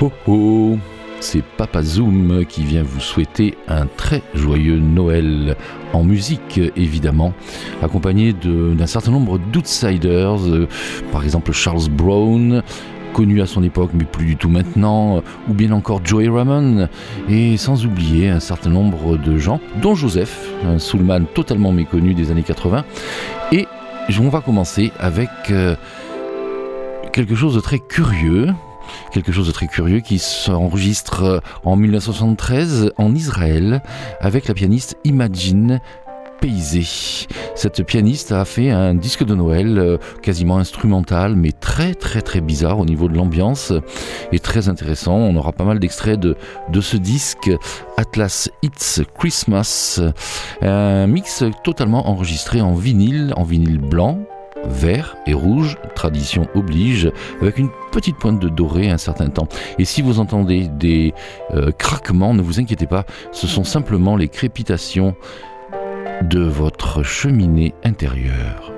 Oh oh. C'est Papa Zoom qui vient vous souhaiter un très joyeux Noël. En musique évidemment, accompagné d'un certain nombre d'outsiders, euh, par exemple Charles Brown, connu à son époque mais plus du tout maintenant, ou bien encore Joey Ramon, et sans oublier un certain nombre de gens, dont Joseph, un soulman totalement méconnu des années 80. Et on va commencer avec euh, quelque chose de très curieux, quelque chose de très curieux qui s'enregistre euh, en 1973 en Israël avec la pianiste Imagine Paisé. Cette pianiste a fait un disque de Noël euh, quasiment instrumental, mais très très très bizarre au niveau de l'ambiance et très intéressant. On aura pas mal d'extraits de, de ce disque Atlas It's Christmas, un mix totalement enregistré en vinyle, en vinyle blanc vert et rouge, tradition oblige, avec une petite pointe de doré un certain temps. Et si vous entendez des euh, craquements, ne vous inquiétez pas, ce sont simplement les crépitations de votre cheminée intérieure.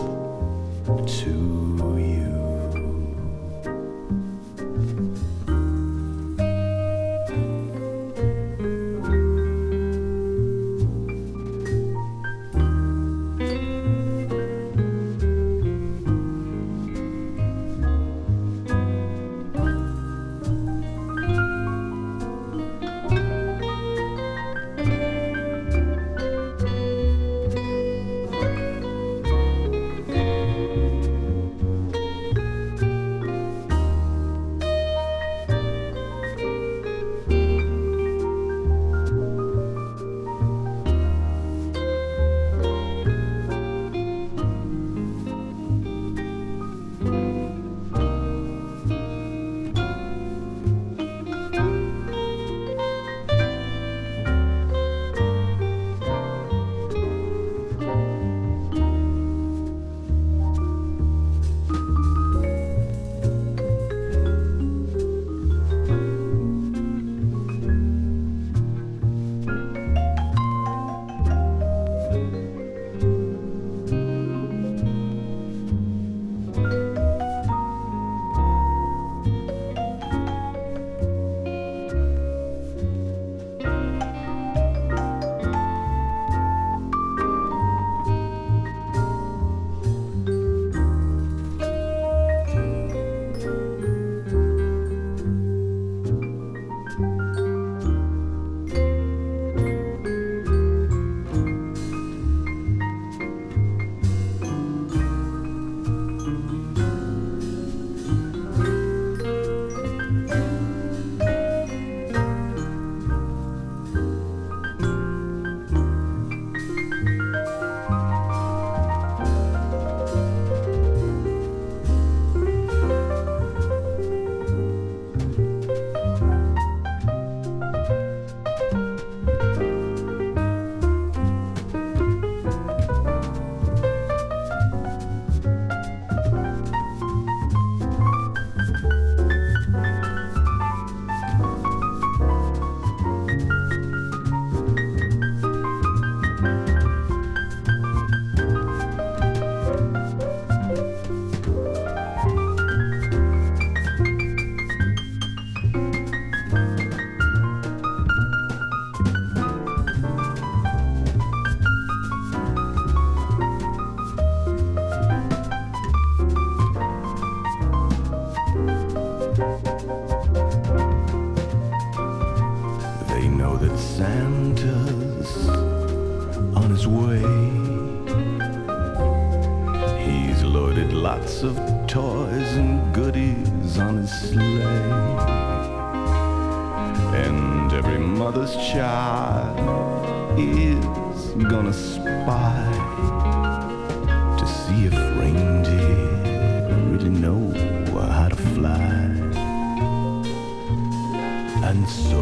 And so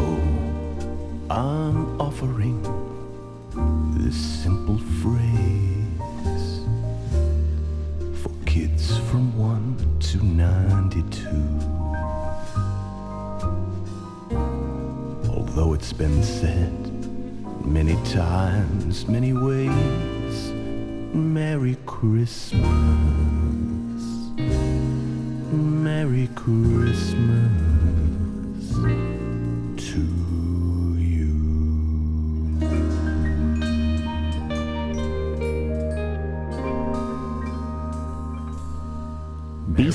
I'm offering this simple phrase for kids from 1 to 92. Although it's been said many times, many ways, Merry Christmas. Merry Christmas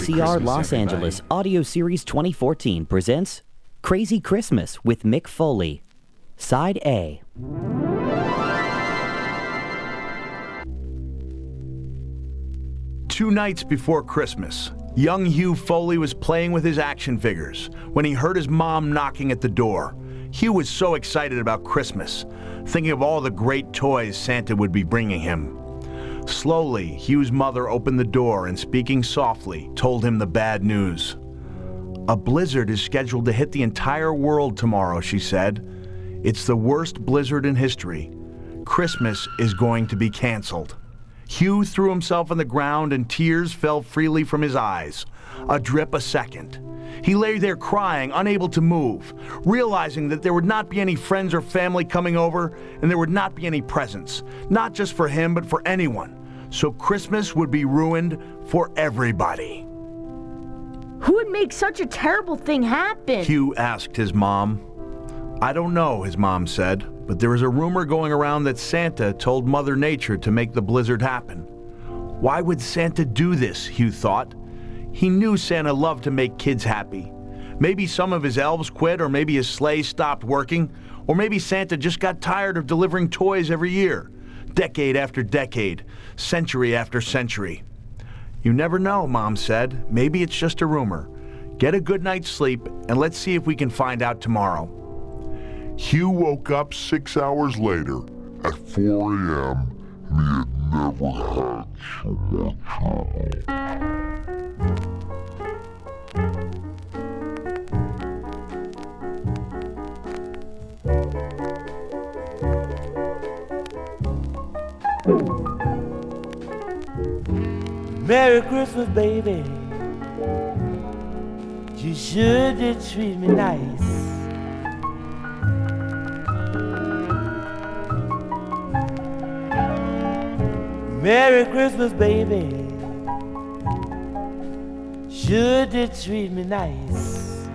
BCR Los everybody. Angeles Audio Series 2014 presents Crazy Christmas with Mick Foley. Side A. Two nights before Christmas, young Hugh Foley was playing with his action figures when he heard his mom knocking at the door. Hugh was so excited about Christmas, thinking of all the great toys Santa would be bringing him. Slowly, Hugh's mother opened the door and, speaking softly, told him the bad news. A blizzard is scheduled to hit the entire world tomorrow, she said. It's the worst blizzard in history. Christmas is going to be canceled. Hugh threw himself on the ground and tears fell freely from his eyes, a drip a second. He lay there crying, unable to move, realizing that there would not be any friends or family coming over, and there would not be any presents, not just for him, but for anyone. So Christmas would be ruined for everybody. Who would make such a terrible thing happen? Hugh asked his mom. I don't know, his mom said but there is a rumor going around that Santa told Mother Nature to make the blizzard happen. Why would Santa do this, Hugh thought. He knew Santa loved to make kids happy. Maybe some of his elves quit, or maybe his sleigh stopped working, or maybe Santa just got tired of delivering toys every year, decade after decade, century after century. You never know, Mom said. Maybe it's just a rumor. Get a good night's sleep, and let's see if we can find out tomorrow. Hugh woke up six hours later at 4 a.m. and he had never had so much Merry Christmas, baby. You should treat me nice. Merry Christmas, baby. Should you treat me nice?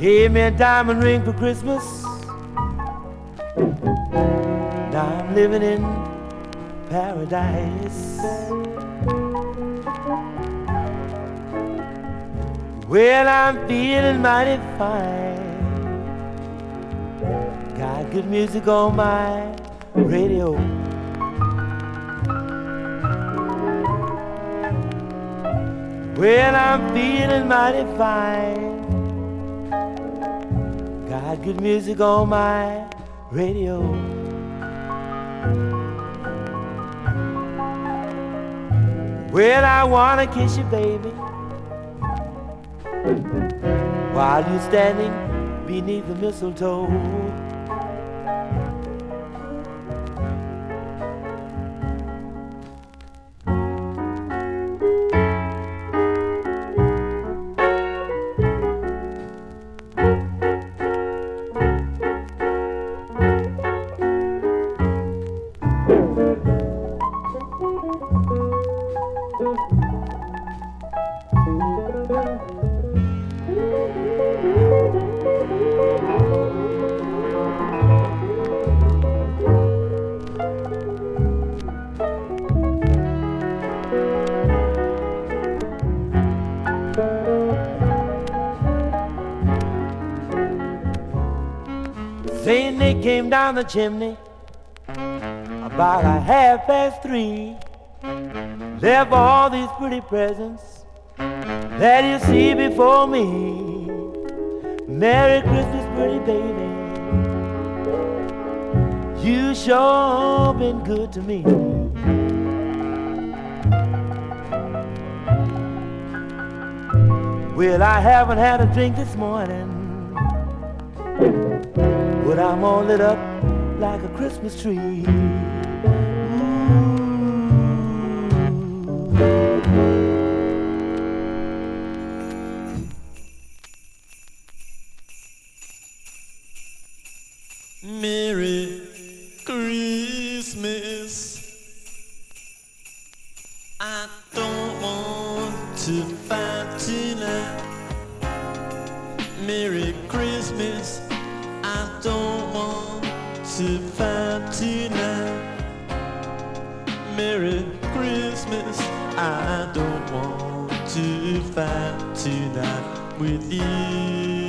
Gave me a diamond ring for Christmas. Now I'm living in paradise. Well, I'm feeling mighty fine good music on my radio. Well, I'm feeling mighty fine. Got good music on my radio. Well, I wanna kiss you, baby, while you're standing beneath the mistletoe. Down the chimney about a half past three. Left all these pretty presents that you see before me. Merry Christmas, pretty baby. You sure been good to me. Well, I haven't had a drink this morning. But I'm all lit up like a Christmas tree. Merry Christmas. I don't want to fight tonight. Merry Christmas don't want to fight tonight. Merry Christmas, I don't want to fight tonight with you.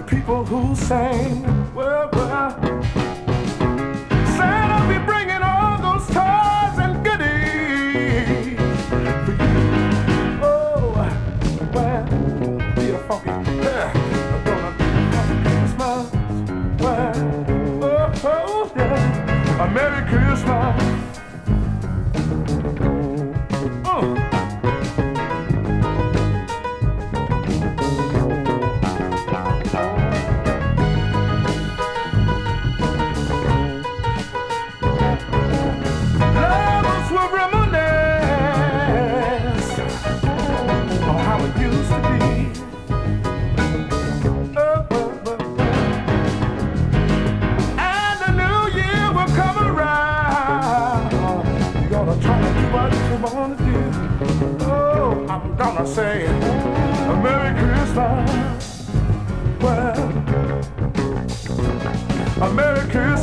the people who sang. Well, well. I say a Merry Christmas. Well, a Merry Christmas.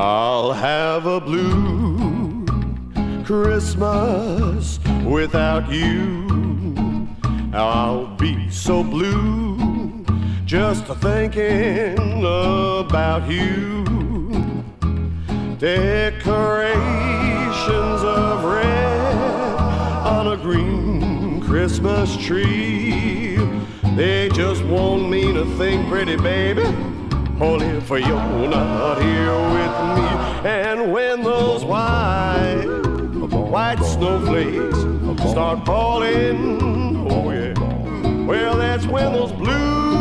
I'll have a blue Christmas without you. I'll be so blue just thinking about you. Decorations of red on a green Christmas tree. They just won't mean a thing, pretty baby. Only for you're not here with me. And when those white, white snowflakes start falling, oh yeah. Well, that's when those blue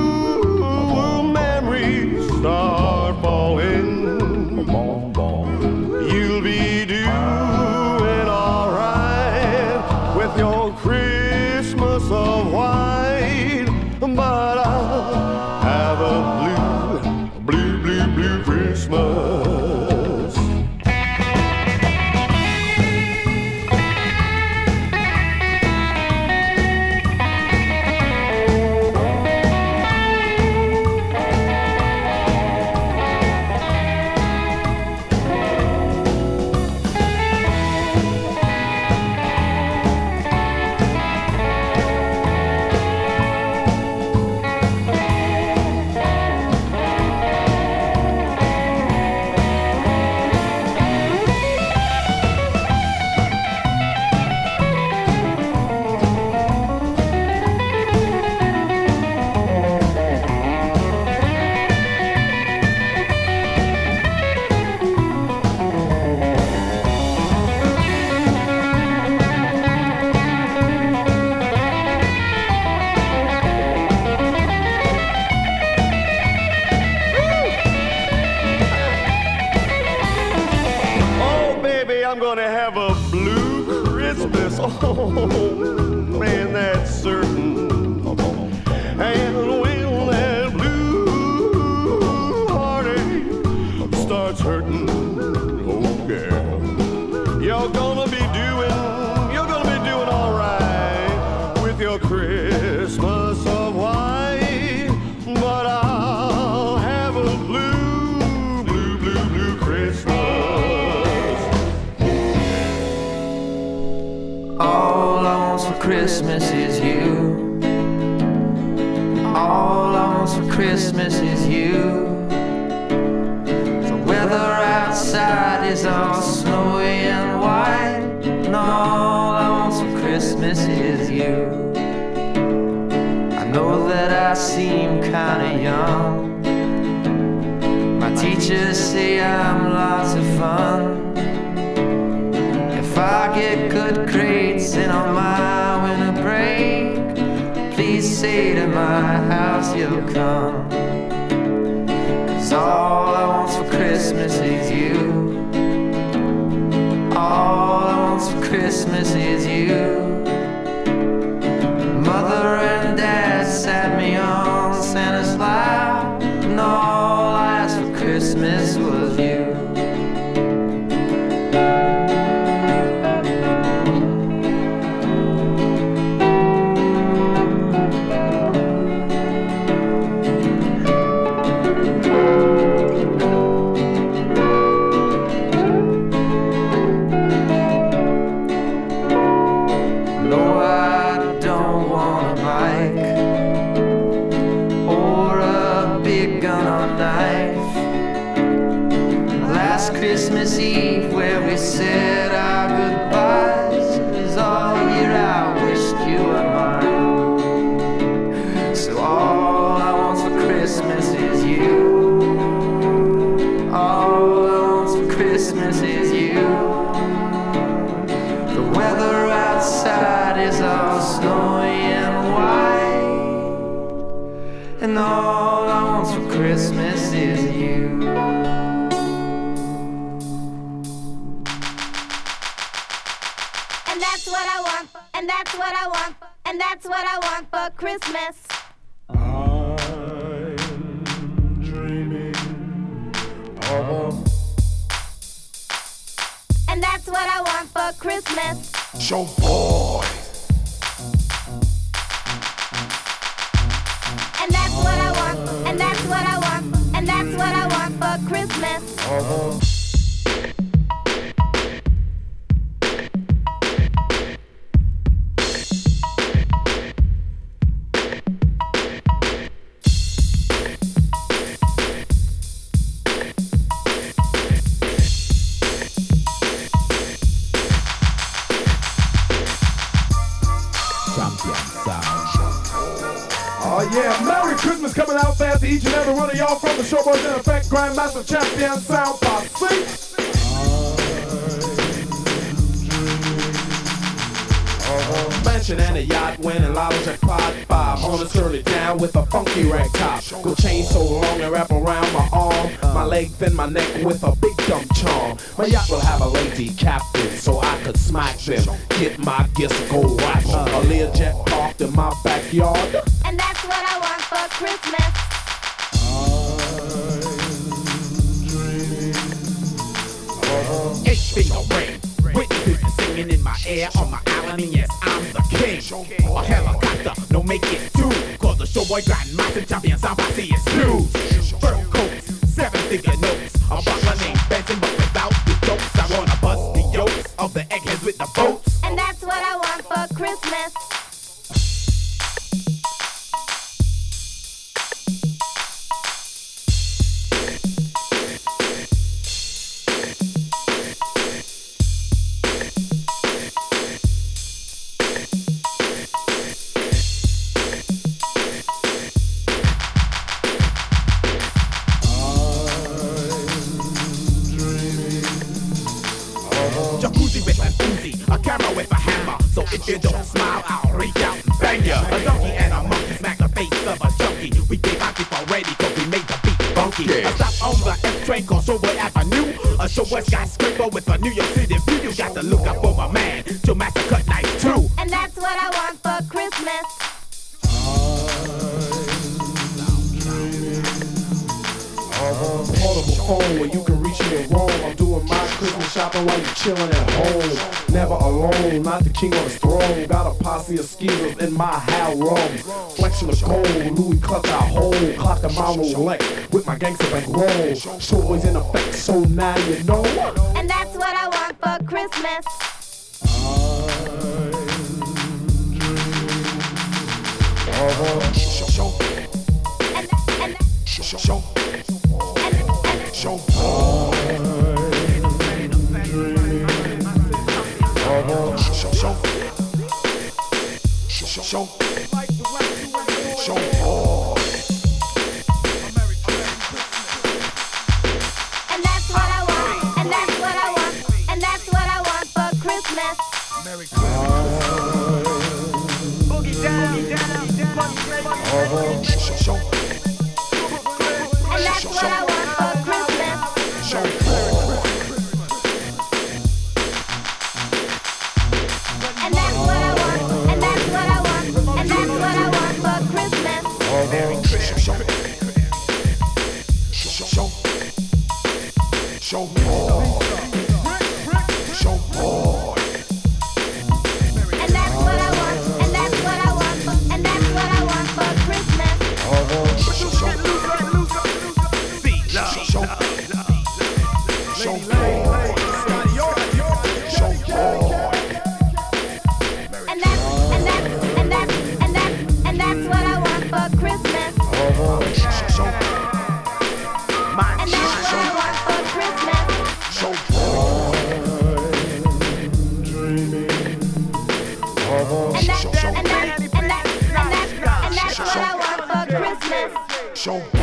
grades and on my winter break, please say to my house you'll come. Cause all I want for Christmas is you. All I want for Christmas is you. Want for Christmas. And that's what I want for Christmas. Show boy. And that's what I want, and that's what I want, and that's what I want for Christmas. Oh Grandmaster Champion Sound Posse. Uh-huh. Mansion and a yacht, winning lotto jackpot five. On a turn down with a funky rag top. Go chain so long and wrap around my arm. My leg then my neck with a big dumb charm. My yacht will have a lady captain so I could smack them. Get my gifts, go Uzi, a camera with a hammer. So if you don't smile, I'll reach out and bang ya. A donkey and a monkey smack the face of a junkie. We get active already cause we made the beat funky. A stop on the F train called Showboy Avenue. A Showboy skyscraper with a New York City view. You got to to look out for my man, Joe Master phone where you can reach me at Rome. I'm doing my Christmas shopping while you're chilling at home. Never alone, not the king on the throne. Got a posse of skeezers in my Room. Flexing the gold, Louis clutch our hole. Clock the mile Rolex with my gangster bankroll. Showboys in effect, so now you know. And that's what I want for Christmas. Show, And, and, show, show, and, show. Show, show, show. Christmas. Show,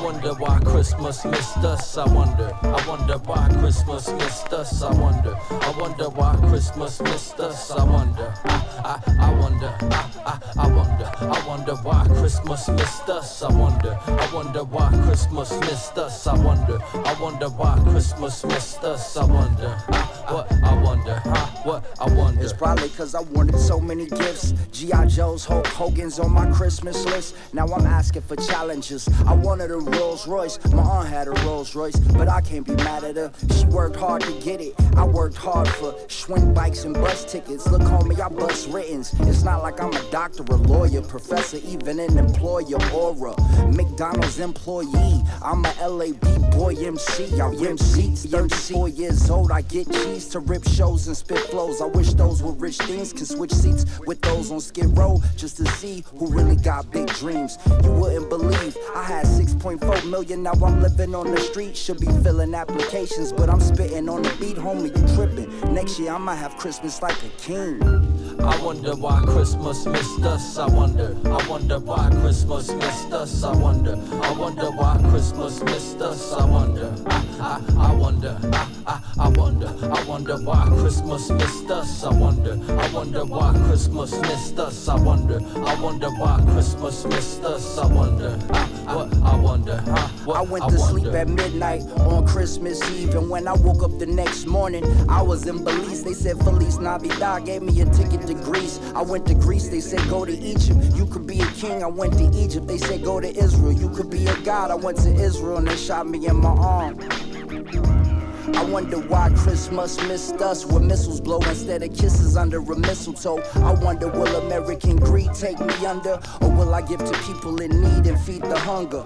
I wonder why Christmas missed us. I wonder. I wonder why Christmas missed us. I wonder. I wonder why Christmas missed us. I wonder. I, I, I wonder. I, I, I wonder. I wonder why Christmas missed us. I wonder. I wonder why Christmas missed us. I wonder. I wonder why Christmas missed us. I wonder. I, what? I wonder. I, what? I wonder. It's probably cause I wanted so many gifts. G.I. Joe's, Hulk Hogan's on my Christmas list. Now I'm asking for challenges. I wanted a Rolls Royce. My aunt had a Rolls Royce, but I can't be mad at her. She worked hard to get it. I worked hard for swing bikes and bus tickets. Look, homie, I bust writtens. It's not like I'm a doctor, a lawyer, professor, even an employer or a McDonald's employee. I'm a LAB boy MC. I rip seats, 34 years old. I get cheese to rip shows and spit flows. I wish those were rich things can switch seats with those on Skid Row just to see who really got big dreams. You wouldn't believe I had 6.4 million. Now I'm living on the street. Should be filling applications, but I'm spitting on the beat, homie. You tripping? Next year I might have Christmas like a king. I wonder why Christmas missed us. I wonder. I wonder why Christmas missed us. I wonder. I wonder why Christmas missed us. I wonder. I, I, I wonder. I, I, I wonder. I wonder why Christmas missed us. I wonder. I wonder why Christmas missed us. I wonder. I wonder why Christmas missed us. I wonder. I, what? I wonder. What? I went to sleep at midnight on Christmas Eve, and when I woke up the next morning, I was in Belize. They said Feliz Navidad, gave me a ticket to Greece. I went to Greece, they said go to Egypt, you could be a king. I went to Egypt, they said go to Israel, you could be a god. I went to Israel and they shot me in my arm. I wonder why Christmas missed us with missiles blow instead of kisses under a mistletoe. I wonder will American greed take me under, or will I give to people in need and feed the hunger?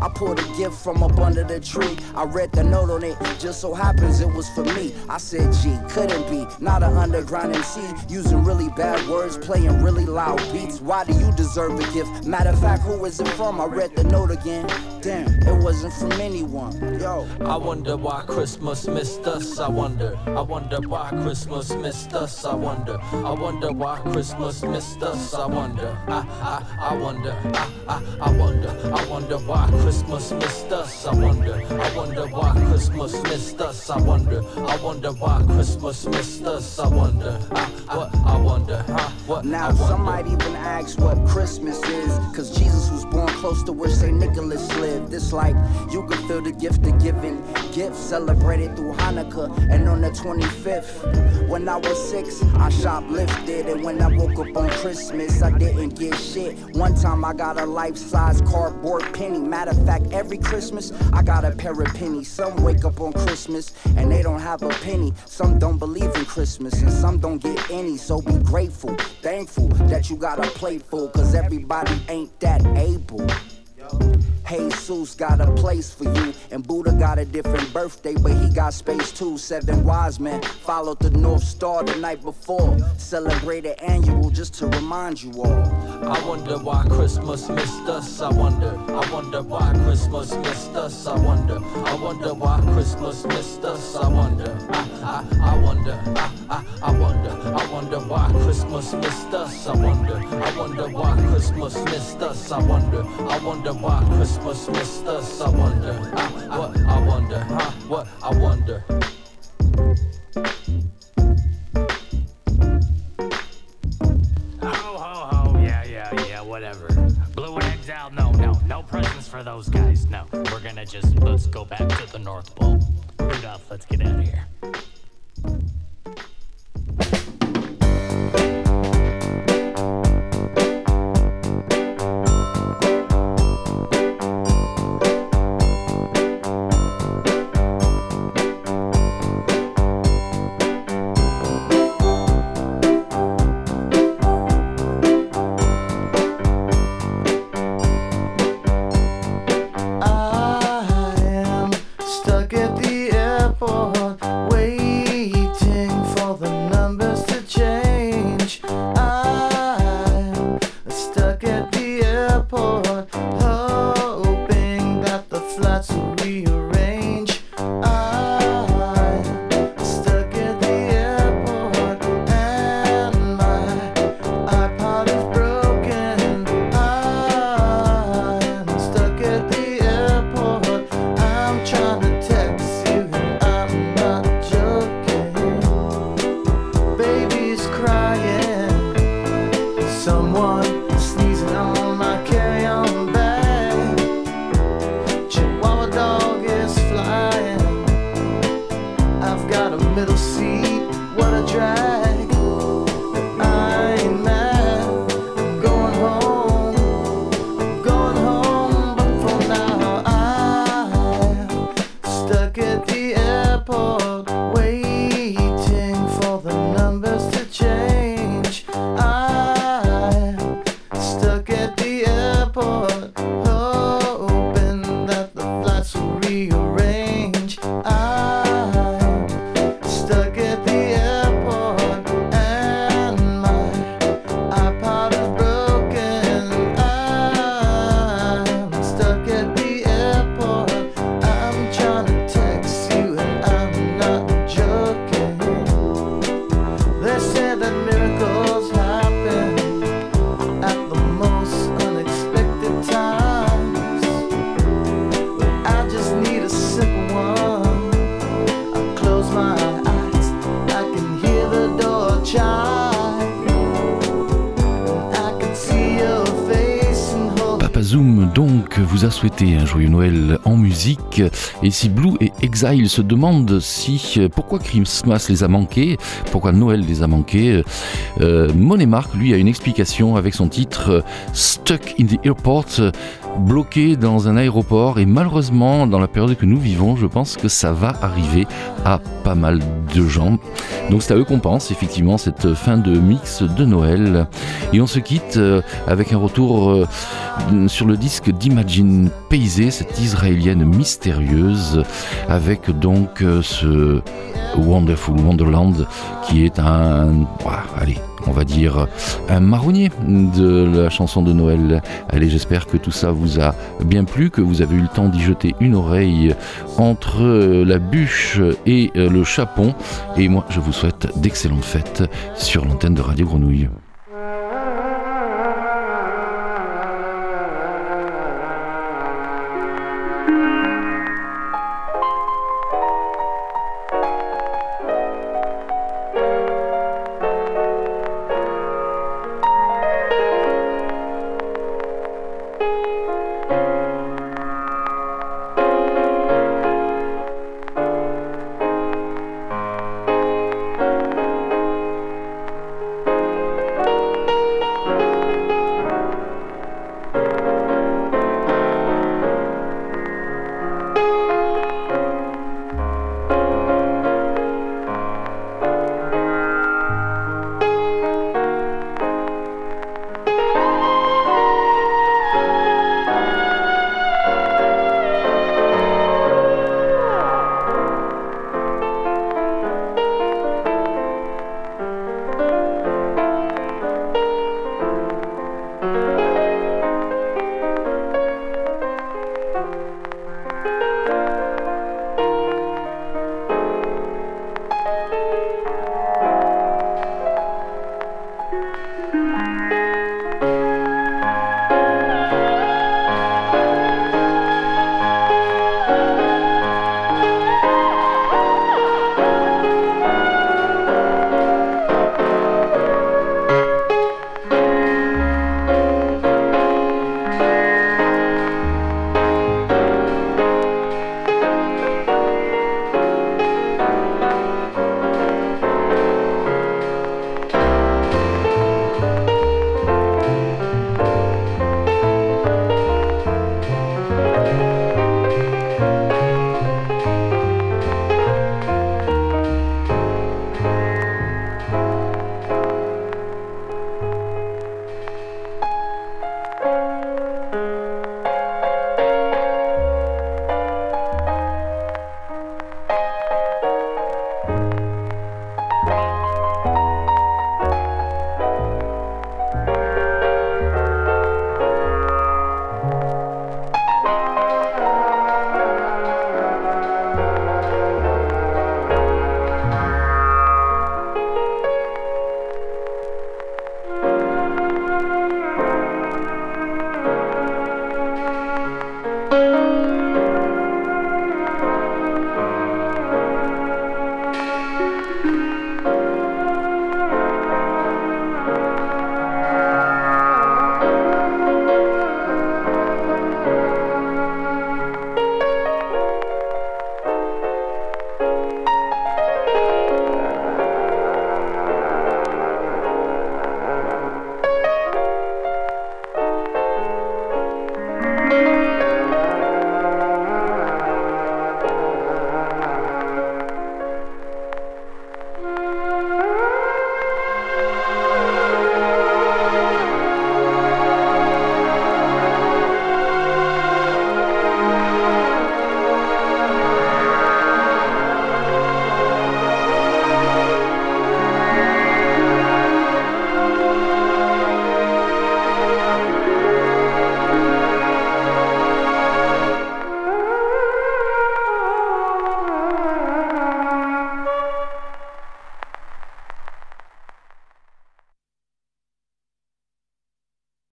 I pulled a gift from up under the tree. I read the note on it, just so happens it was for me. I said, gee, couldn't be. Not an underground MC using really bad words, playing really loud beats. Why do you deserve a gift? Matter of fact, who is it from? I read the note again. Damn, it wasn't from anyone. Yo. I wonder why Christmas missed us. I wonder. I wonder why Christmas missed us. I wonder. I wonder why Christmas missed us. I wonder. I I I wonder. I I I wonder. I wonder why Christmas missed us. I wonder. I wonder why Christmas missed us. I wonder. I wonder why Christmas missed us. I wonder. I what? I wonder. Huh? What? Now I wonder. some might even ask what Christmas is, cause Jesus was born close to where St. Nicholas lived. It's like you can feel the gift of giving gifts celebrated through Hanukkah. And on the 25th, when I was six, I shoplifted. And when I woke up on Christmas, I didn't get shit. One time I got a life-size cardboard penny. Matter of fact, every Christmas I got a pair of pennies. Some wake up on Christmas and they don't have a penny. Some don't believe in Christmas and some don't get any. So be grateful, thankful that you got a plate full, cause everybody ain't that able. Jesus got a place for you, and Buddha got a different birthday, but he got space too. Seven wise men followed the North Star the night before, celebrated annual just to remind you all. I wonder why Christmas missed us. I wonder. I wonder why Christmas missed us. I wonder. I wonder why Christmas missed us. I wonder. I I, I wonder. I, I I wonder. I wonder why Christmas missed us. I wonder. I wonder why Christmas missed us. I wonder. I wonder why Christmas missed us. I wonder. I, what? I wonder. Huh? What? I wonder. Noël en musique. Et si Blue et Exile se demandent si pourquoi Christmas les a manqués, pourquoi Noël les a manqués, euh, Monet Mark lui a une explication avec son titre euh, Stuck in the Airport bloqué dans un aéroport. Et malheureusement dans la période que nous vivons je pense que ça va arriver à pas mal de gens. Donc c'est à eux qu'on pense effectivement cette fin de mix de Noël. Et on se quitte euh, avec un retour euh, sur le disque d'Imagine Paysé cette israélienne mystérieuse avec donc euh, ce Wonderful Wonderland qui est un on va dire un marronnier de la chanson de Noël. Allez, j'espère que tout ça vous a bien plu, que vous avez eu le temps d'y jeter une oreille entre la bûche et le chapon. Et moi, je vous souhaite d'excellentes fêtes sur l'antenne de Radio Grenouille.